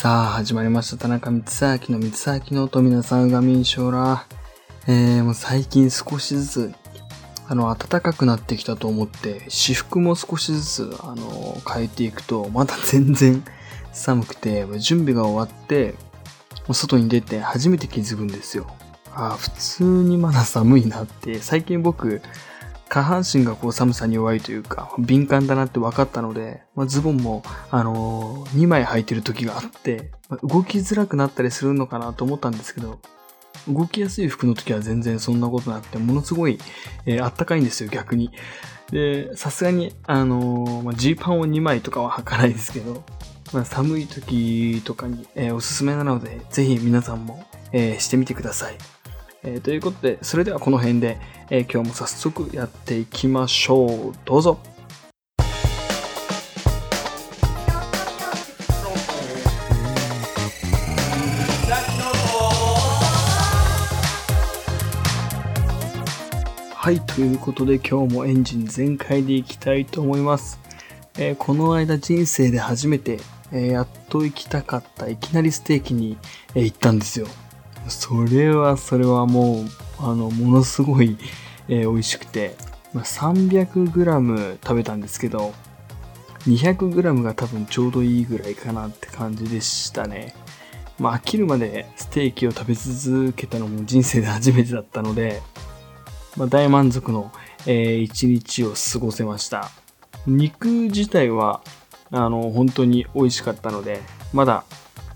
さあ、始まりました。田中光明の光明の音皆さん、うがみんしょうら。えー、もう最近少しずつ、あの、暖かくなってきたと思って、私服も少しずつ、あの、変えていくと、まだ全然寒くて、準備が終わって、外に出て初めて気づくんですよ。あ普通にまだ寒いなって、最近僕、下半身がこう寒さに弱いというか、敏感だなって分かったので、まあ、ズボンも、あのー、2枚履いてる時があって、まあ、動きづらくなったりするのかなと思ったんですけど、動きやすい服の時は全然そんなことなくて、ものすごい、えー、あったかいんですよ、逆に。で、さすがに、あのー、まあ、ジーパンを2枚とかは履かないですけど、まあ、寒い時とかに、えー、おすすめなので、ぜひ皆さんも、えー、してみてください。えー、ということで、それではこの辺で、えー、今日も早速やっていきましょう。どうぞ。はい、ということで今日もエンジン全開でいきたいと思います。えー、この間人生で初めて、え、やっと行きたかったいきなりステーキに、え、行ったんですよ。それはそれはもう、あの、ものすごい、えー、美味しくて、まあ、300g 食べたんですけど、200g が多分ちょうどいいぐらいかなって感じでしたね。まあ、飽きるまでステーキを食べ続けたのも人生で初めてだったので、まあ、大満足の、えー、一日を過ごせました。肉自体は、あの、本当に美味しかったので、まだ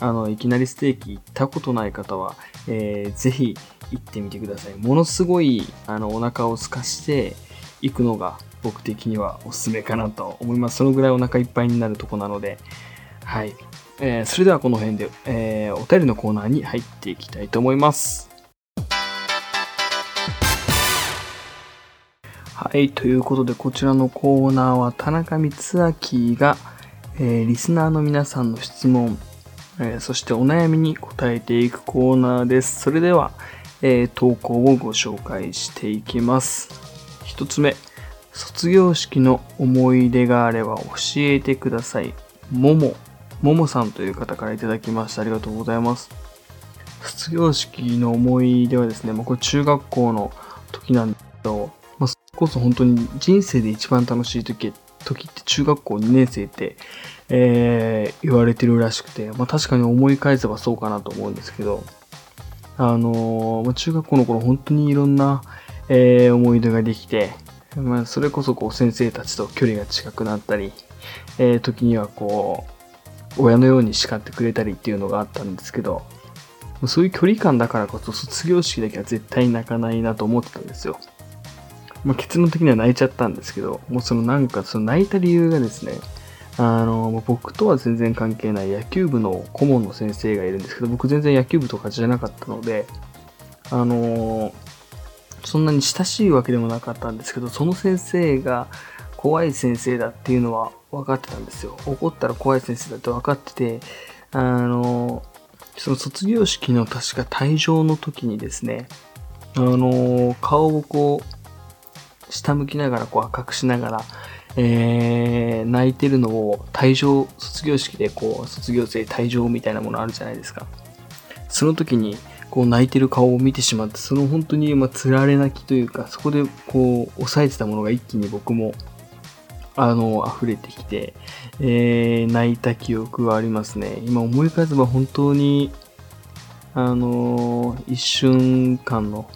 あの、いきなりステーキ行ったことない方は、えー、ぜひ行ってみてください。ものすごい、あの、お腹を空かして行くのが僕的にはおすすめかなと思います。そのぐらいお腹いっぱいになるとこなので、はい。えー、それではこの辺で、えー、お便りのコーナーに入っていきたいと思います。はい、ということでこちらのコーナーは田中光明が、えー、リスナーの皆さんの質問、えー、そしてお悩みに答えていくコーナーです。それでは、えー、投稿をご紹介していきます。一つ目、卒業式の思い出があれば教えてください。もも、ももさんという方からいただきました。ありがとうございます。卒業式の思い出はですね、まあ、これ中学校の時なんですけど、まあ、そこそ本当に人生で一番楽しい時って、時って中学校2年生って、えー、言われてるらしくて、まあ、確かに思い返せばそうかなと思うんですけど、あのー、中学校の頃本当にいろんな、えー、思い出ができて、まあ、それこそこう先生たちと距離が近くなったり、えー、時にはこう、親のように叱ってくれたりっていうのがあったんですけど、そういう距離感だからこそ卒業式だけは絶対泣かないなと思ってたんですよ。まあ、結論的には泣いちゃったんですけど、もうそのなんかその泣いた理由がですね、あの、僕とは全然関係ない野球部の顧問の先生がいるんですけど、僕全然野球部とかじゃなかったので、あの、そんなに親しいわけでもなかったんですけど、その先生が怖い先生だっていうのは分かってたんですよ。怒ったら怖い先生だって分かってて、あの、その卒業式の確か退場の時にですね、あの、顔をこう、下向きながら、こう赤くしながら、えー、泣いてるのを退場、卒業式でこう、卒業生退場みたいなものあるじゃないですか。その時に、こう泣いてる顔を見てしまって、その本当に、まあ、つられ泣きというか、そこでこう、抑えてたものが一気に僕も、あの、溢れてきて、えー、泣いた記憶はありますね。今思い返せば本当に、あの一瞬間の、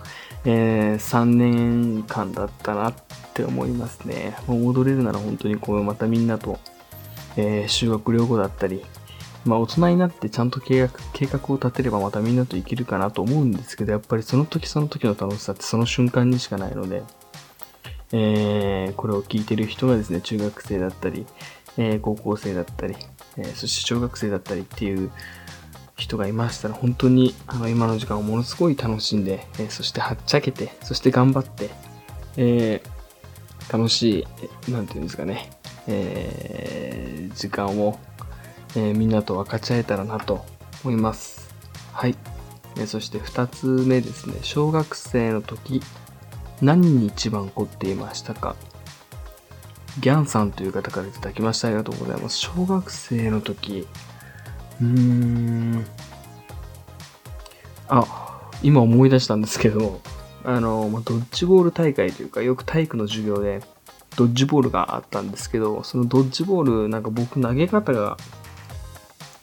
えー、3年間だったなって思いますね。もう戻れるなら本当にこう、またみんなと、えー、修学旅行だったり、まあ大人になってちゃんと計画計画を立てればまたみんなと行けるかなと思うんですけど、やっぱりその時その時の楽しさってその瞬間にしかないので、えー、これを聞いてる人がですね、中学生だったり、えー、高校生だったり、えー、そして小学生だったりっていう人がいましたら、本当にあの今の時間をものすごい楽しんで、えそしてはっちゃけて、そして頑張って、え楽しい、なんていうんですかね、え時間を、えみんなと分かち合えたらなと思います。はい。えそして2つ目ですね。小学生の時、何に一番凝っていましたか？ギャンさんという方からいただきました。ありがとうございます。小学生の時、うーん。あ、今思い出したんですけど、あの、ま、ドッジボール大会というか、よく体育の授業で、ドッジボールがあったんですけど、そのドッジボール、なんか僕投げ方が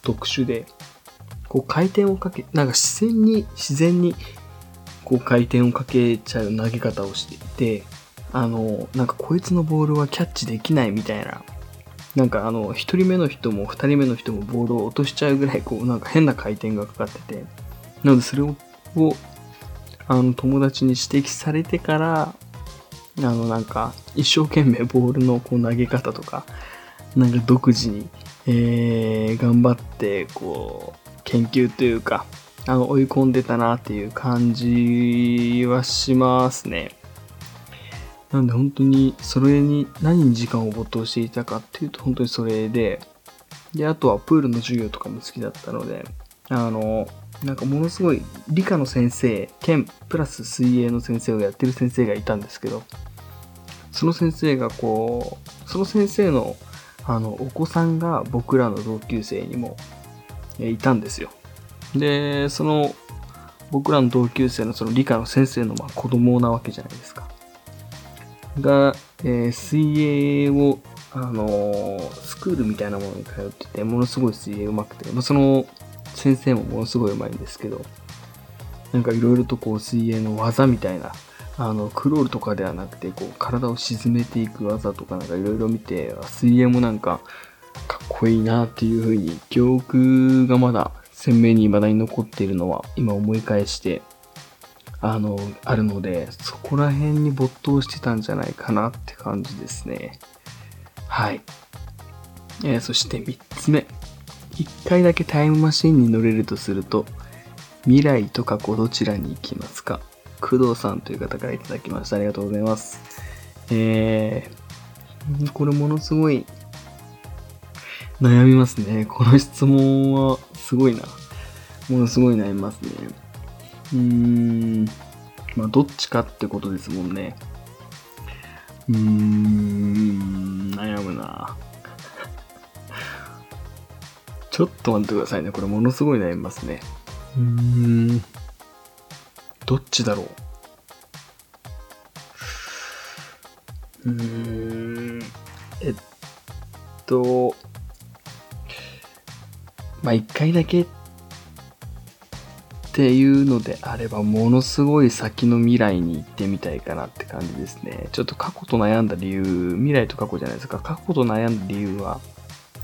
特殊で、こう回転をかけ、なんか自然に、自然に、こう回転をかけちゃう投げ方をしていて、あの、なんかこいつのボールはキャッチできないみたいな、なんかあの、一人目の人も二人目の人もボールを落としちゃうぐらい、こう、なんか変な回転がかかってて、なのでそれを、あの、友達に指摘されてから、あの、なんか、一生懸命ボールのこう投げ方とか、なんか独自に、えー、頑張って、こう、研究というか、あの、追い込んでたなっていう感じはしますね。なんで本当に、それに何に時間を没頭していたかっていうと、本当にそれで、で、あとはプールの授業とかも好きだったので、あの、なんかものすごい理科の先生兼プラス水泳の先生をやってる先生がいたんですけどその先生がこうその先生のあのお子さんが僕らの同級生にもいたんですよ。でその僕らの同級生のその理科の先生のまあ子供なわけじゃないですか。が、えー水泳をあのースクールみたいなものに通っててものすごい水泳うまくて、まあ、その先生もものすごいうまいんですけど、なんかいろいろとこう水泳の技みたいな、あの、クロールとかではなくて、こう体を沈めていく技とかなんかいろいろ見て、水泳もなんかかっこいいなっていう風に、記憶がまだ鮮明に未だに残っているのは今思い返して、あの、あるので、そこら辺に没頭してたんじゃないかなって感じですね。はい。えーそして3つ目。一回だけタイムマシンに乗れるとすると、未来と過去どちらに行きますか？工藤さんという方からいただきました。ありがとうございます。えー、これものすごい悩みますね。この質問はすごいな。ものすごい悩みますね。うーん、まあどっちかってことですもんね。うーん、悩むな。ちょっと待ってくださいね。これものすごい悩みますね。うーん。どっちだろううーん。えっと、まあ、一回だけってていうのであれば、ものすごい先の未来に行ってみたいかなって感じですね。ちょっと過去と悩んだ理由、未来と過去じゃないですか。過去と悩んだ理由は、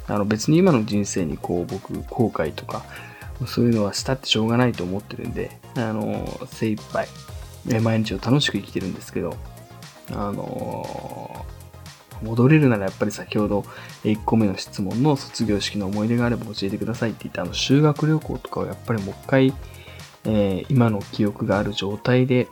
あの別に今の人生にこう僕後悔とかそういうのはしたってしょうがないと思ってるんで、あの精一杯毎日を楽しく生きてるんですけど、あの戻れるならやっぱり先ほど1個目の質問の卒業式の思い出があれば教えてくださいって言ったあの修学旅行とかをやっぱりもう一回、えー今の記憶がある状態で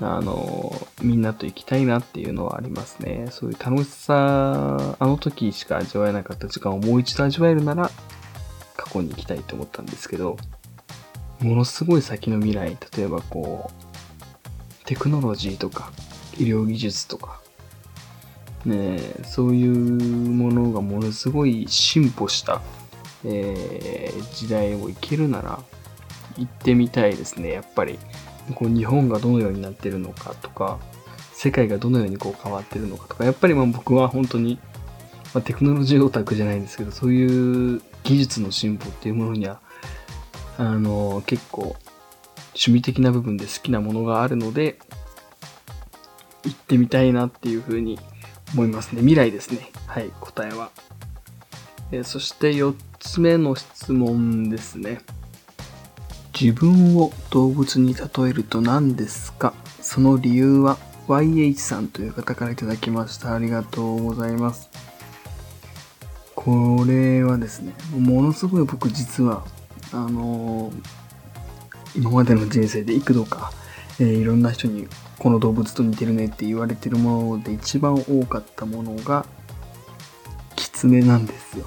あの、みんなと行きたいなっていうのはありますね。そういう楽しさ、あの時しか味わえなかった時間をもう一度味わえるなら、過去に行きたいと思ったんですけど、ものすごい先の未来、例えばこう、テクノロジーとか、医療技術とか、ね、そういうものがものすごい進歩した、えー時代を生きるなら、行ってみたいですね、やっぱり。こう日本がどのようになってるのかとか、世界がどのようにこう変わってるのかとか、やっぱりまあ僕は本当に、まあ、テクノロジーオタクじゃないんですけど、そういう技術の進歩っていうものには、あの、結構趣味的な部分で好きなものがあるので、行ってみたいなっていうふうに思いますね。未来ですね。はい、答えは。えーそして4つ目の質問ですね。自分を動物に例えると何ですか？その理由は YH さんという方からいただきました。ありがとうございます。これはですね、ものすごい僕実は、あのー今までの人生で幾度か、えーいろんな人にこの動物と似てるねって言われてるもので一番多かったものが、キツネなんですよ。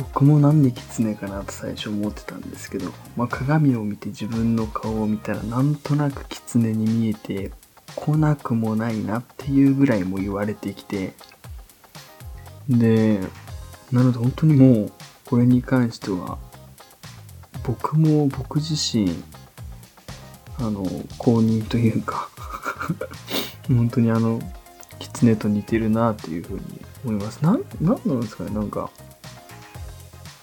僕もなんでキツネかなと最初思ってたんですけど、まあ、鏡を見て自分の顔を見たらなんとなくキツネに見えて来なくもないなっていうぐらいも言われてきてでなので本当にもう、これに関しては、僕も僕自身、あの、公認というか 本当にあの、狐と似てるなっていうふうに思います。な、なんなんですかねなんか、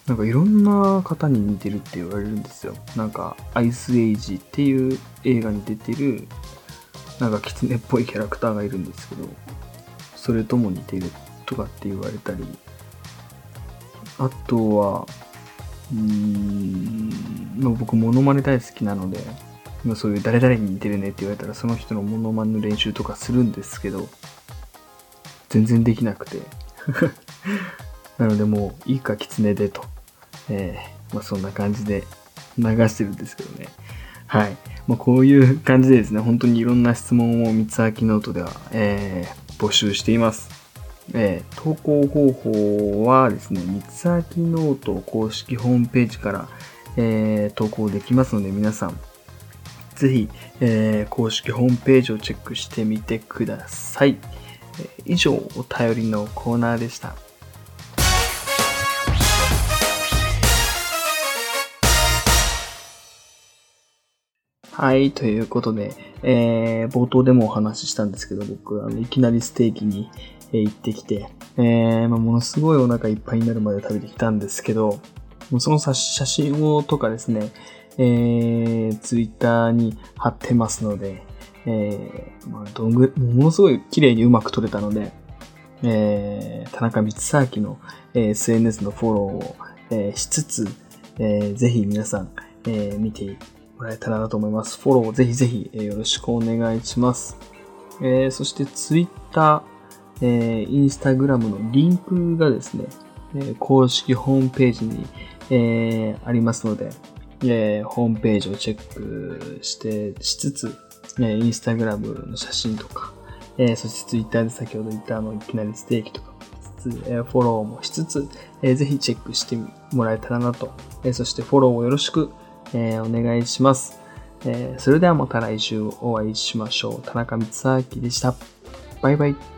なんかいろんな方に似てるって言われるんですよ。なんか、アイスエイジっていう映画に出てる、なんか狐っぽいキャラクターがいるんですけど、それとも似てるとかって言われたり、あとは、うーん、まあ、僕モノマネ大好きなので、まあ、そういう誰々に似てるねって言われたらその人のモノマネの練習とかするんですけど、全然できなくて。なのでもういいか狐でと。えー、まあそんな感じで流してるんですけどね。はい。まあこういう感じでですね、本当にいろんな質問を光秋ノートでは、えー、募集しています。えー、投稿方法はですね、光秋ノート公式ホームページから、えー、投稿できますので、皆さん、ぜひ、えー、公式ホームページをチェックしてみてください。以上、お便りのコーナーでした。はい、ということで、えー、冒頭でもお話ししたんですけど、僕、あのいきなりステーキに、えー、行ってきて、えーまあ、ものすごいお腹いっぱいになるまで食べてきたんですけど、その写真をとかですね、えー、ツイッターに貼ってますので、えー、まあ、どんぐものすごい綺麗にうまく撮れたので、えー、田中光明の、えー、SNS のフォローを、えー、しつつ、えー、ぜひ皆さん、えー、見てもらえたらなと思います。フォローをぜひぜひ、えー、よろしくお願いします。えー、そしてツイッター、えー、インスタグラムのリンクがですね、えー、公式ホームページに、えー、ありますので、えー、ホームページをチェックして、しつつ、えー、インスタグラムの写真とか、えー、そしてツイッターで先ほど言ったあの、いきなりステーキとかつつ、えー、フォローもしつつ、えー、ぜひチェックしてもらえたらなと、えー、そしてフォローをよろしく、えー、お願いします。えー、それではまた来週お会いしましょう。田中光明でした。バイバイ。